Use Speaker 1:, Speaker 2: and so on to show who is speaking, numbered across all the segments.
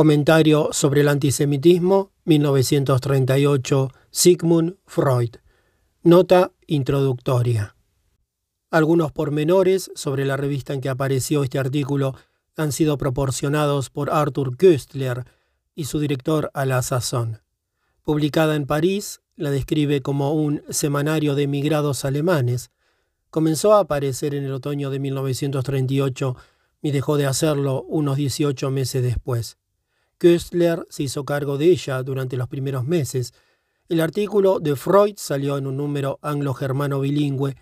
Speaker 1: Comentario sobre el antisemitismo, 1938, Sigmund Freud. Nota introductoria. Algunos pormenores sobre la revista en que apareció este artículo han sido proporcionados por Arthur Köstler y su director a la sazón. Publicada en París, la describe como un semanario de emigrados alemanes. Comenzó a aparecer en el otoño de 1938 y dejó de hacerlo unos 18 meses después. Köstler se hizo cargo de ella durante los primeros meses. El artículo de Freud salió en un número anglo-germano bilingüe.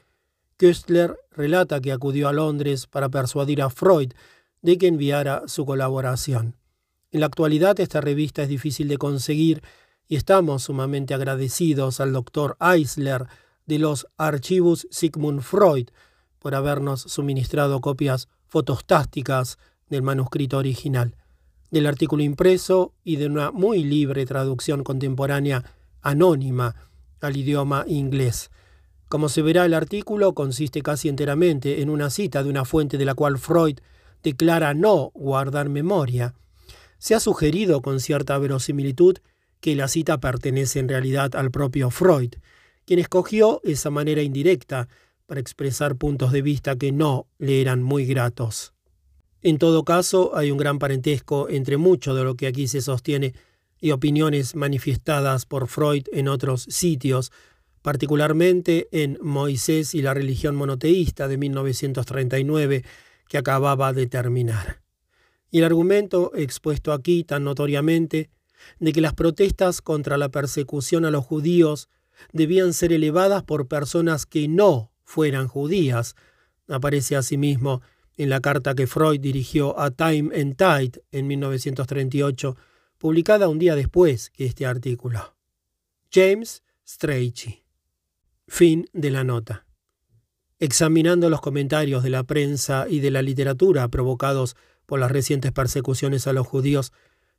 Speaker 1: Köstler relata que acudió a Londres para persuadir a Freud de que enviara su colaboración. En la actualidad esta revista es difícil de conseguir y estamos sumamente agradecidos al doctor Eisler de los Archivos Sigmund Freud por habernos suministrado copias fotostásticas del manuscrito original del artículo impreso y de una muy libre traducción contemporánea anónima al idioma inglés. Como se verá, el artículo consiste casi enteramente en una cita de una fuente de la cual Freud declara no guardar memoria. Se ha sugerido con cierta verosimilitud que la cita pertenece en realidad al propio Freud, quien escogió esa manera indirecta para expresar puntos de vista que no le eran muy gratos. En todo caso, hay un gran parentesco entre mucho de lo que aquí se sostiene y opiniones manifestadas por Freud en otros sitios, particularmente en Moisés y la religión monoteísta de 1939 que acababa de terminar. Y el argumento expuesto aquí tan notoriamente de que las protestas contra la persecución a los judíos debían ser elevadas por personas que no fueran judías, aparece asimismo en la carta que Freud dirigió a Time and Tide en 1938, publicada un día después que este artículo. James Strachey. Fin de la nota. Examinando los comentarios de la prensa y de la literatura provocados por las recientes persecuciones a los judíos,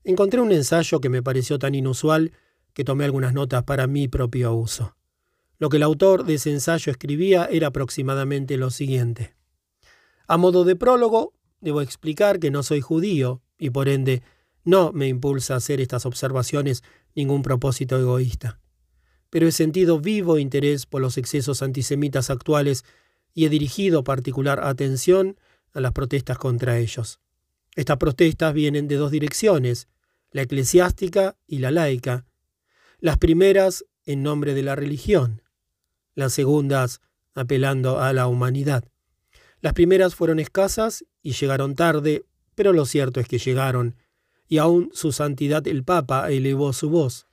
Speaker 1: encontré un ensayo que me pareció tan inusual que tomé algunas notas para mi propio uso. Lo que el autor de ese ensayo escribía era aproximadamente lo siguiente. A modo de prólogo, debo explicar que no soy judío y por ende no me impulsa a hacer estas observaciones ningún propósito egoísta. Pero he sentido vivo interés por los excesos antisemitas actuales y he dirigido particular atención a las protestas contra ellos. Estas protestas vienen de dos direcciones, la eclesiástica y la laica. Las primeras en nombre de la religión, las segundas apelando a la humanidad. Las primeras fueron escasas y llegaron tarde, pero lo cierto es que llegaron, y aún su santidad el Papa elevó su voz.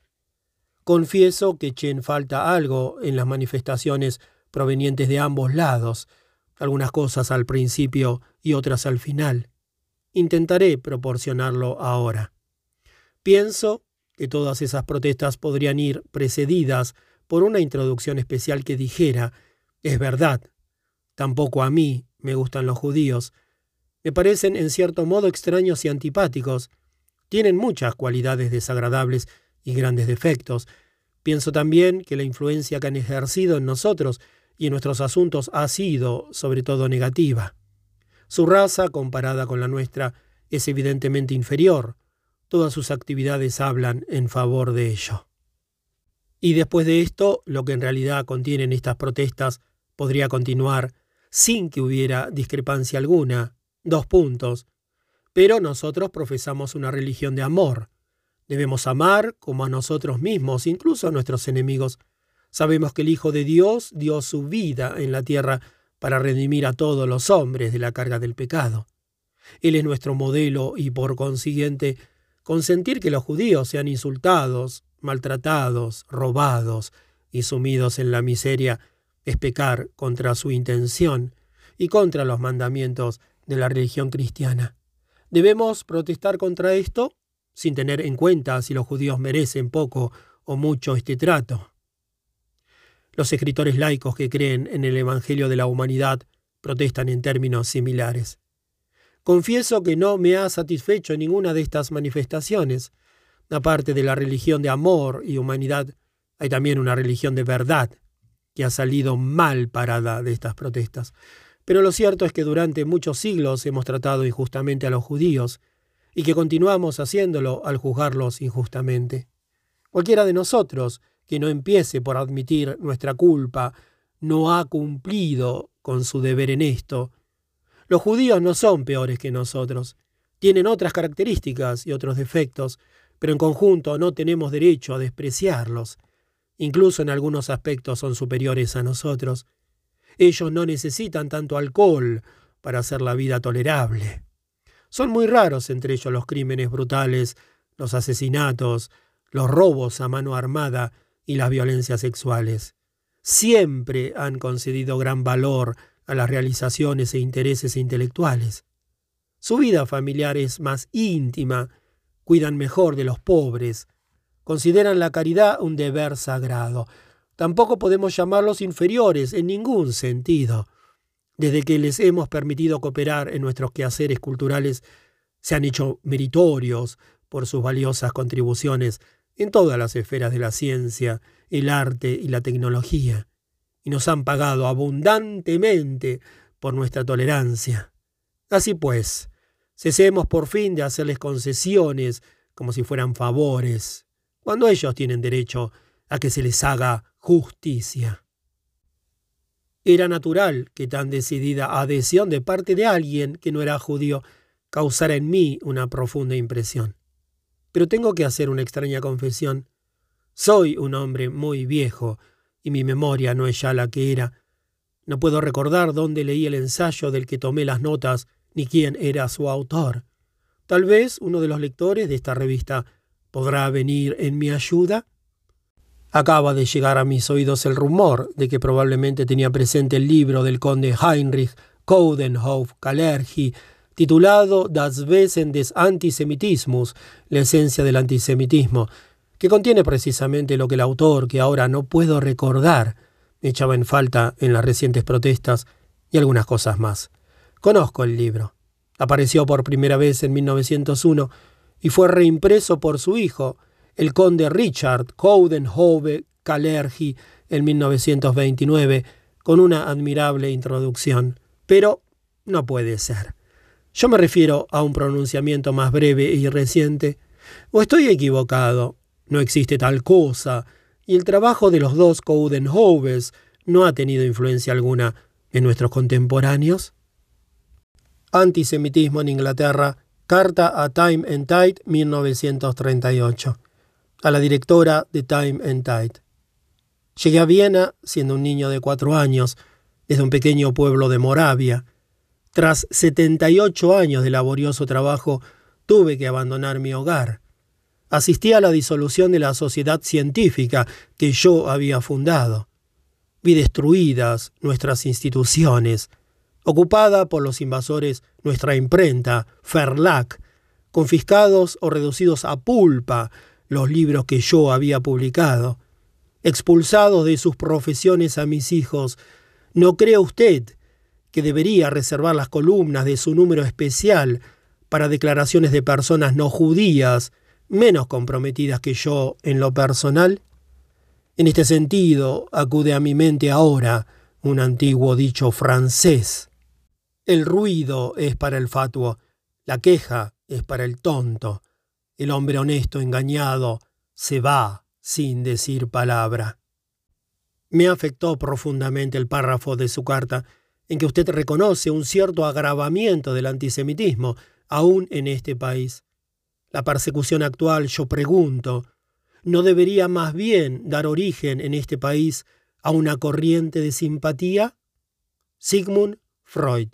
Speaker 1: Confieso que eché falta algo en las manifestaciones provenientes de ambos lados, algunas cosas al principio y otras al final. Intentaré proporcionarlo ahora. Pienso que todas esas protestas podrían ir precedidas por una introducción especial que dijera, es verdad, tampoco a mí me gustan los judíos. Me parecen en cierto modo extraños y antipáticos. Tienen muchas cualidades desagradables y grandes defectos. Pienso también que la influencia que han ejercido en nosotros y en nuestros asuntos ha sido, sobre todo, negativa. Su raza, comparada con la nuestra, es evidentemente inferior. Todas sus actividades hablan en favor de ello. Y después de esto, lo que en realidad contienen estas protestas podría continuar sin que hubiera discrepancia alguna. Dos puntos. Pero nosotros profesamos una religión de amor. Debemos amar como a nosotros mismos, incluso a nuestros enemigos. Sabemos que el Hijo de Dios dio su vida en la tierra para redimir a todos los hombres de la carga del pecado. Él es nuestro modelo y por consiguiente consentir que los judíos sean insultados, maltratados, robados y sumidos en la miseria es pecar contra su intención y contra los mandamientos de la religión cristiana. Debemos protestar contra esto sin tener en cuenta si los judíos merecen poco o mucho este trato. Los escritores laicos que creen en el Evangelio de la humanidad protestan en términos similares. Confieso que no me ha satisfecho ninguna de estas manifestaciones. Aparte de la religión de amor y humanidad, hay también una religión de verdad que ha salido mal parada de estas protestas. Pero lo cierto es que durante muchos siglos hemos tratado injustamente a los judíos. y que continuamos haciéndolo al juzgarlos injustamente. Cualquiera de nosotros que no empiece por admitir nuestra culpa no ha cumplido con su deber en esto. Los judíos no son peores que nosotros. Tienen otras características y otros defectos, pero en conjunto no tenemos derecho a despreciarlos. Incluso en algunos aspectos son superiores a nosotros. Ellos no necesitan tanto alcohol para hacer la vida tolerable. Son muy raros entre ellos los crímenes brutales, los asesinatos, los robos a mano armada y las violencias sexuales. Siempre han concedido gran valor a las realizaciones e intereses intelectuales. Su vida familiar es más íntima, cuidan mejor de los pobres, consideran la caridad un deber sagrado. Tampoco podemos llamarlos inferiores en ningún sentido. Desde que les hemos permitido cooperar en nuestros quehaceres culturales, se han hecho meritorios por sus valiosas contribuciones en todas las esferas de la ciencia, el arte y la tecnología, y nos han pagado abundantemente por nuestra tolerancia. Así pues, cesemos por fin de hacerles concesiones como si fueran favores cuando ellos tienen derecho a que se les haga justicia. Era natural que tan decidida adhesión de parte de alguien que no era judío causara en mí una profunda impresión. Pero tengo que hacer una extraña confesión. Soy un hombre muy viejo y mi memoria no es ya la que era. No puedo recordar dónde leí el ensayo del que tomé las notas ni quién era su autor. Tal vez uno de los lectores de esta revista ¿Podrá venir en mi ayuda? Acaba de llegar a mis oídos el rumor de que probablemente tenía presente el libro del conde Heinrich Coudenhof Kalergi, titulado Das Wesen des Antisemitismus, la esencia del antisemitismo, que contiene precisamente lo que el autor, que ahora no puedo recordar, echaba en falta en las recientes protestas y algunas cosas más. Conozco el libro. Apareció por primera vez en 1901 y fue reimpreso por su hijo, el conde Richard Coudenhove Kalergi, en 1929, con una admirable introducción. Pero no puede ser. Yo me refiero a un pronunciamiento más breve y reciente. ¿O estoy equivocado? No existe tal cosa, y el trabajo de los dos Coudenhoves no ha tenido influencia alguna en nuestros contemporáneos. Antisemitismo en Inglaterra Carta a Time and Tide, 1938. A la directora de Time and Tide. Llegué a Viena siendo un niño de cuatro años, desde un pequeño pueblo de Moravia. Tras 78 años de laborioso trabajo, tuve que abandonar mi hogar. Asistí a la disolución de la sociedad científica que yo había fundado. Vi destruidas nuestras instituciones, ocupada por los invasores nuestra imprenta, Ferlac, confiscados o reducidos a pulpa los libros que yo había publicado, expulsados de sus profesiones a mis hijos, ¿no cree usted que debería reservar las columnas de su número especial para declaraciones de personas no judías menos comprometidas que yo en lo personal? En este sentido, acude a mi mente ahora un antiguo dicho francés. El ruido es para el fatuo, la queja es para el tonto. El hombre honesto engañado se va sin decir palabra. Me afectó profundamente el párrafo de su carta en que usted reconoce un cierto agravamiento del antisemitismo, aún en este país. La persecución actual, yo pregunto, ¿no debería más bien dar origen en este país a una corriente de simpatía? Sigmund Freud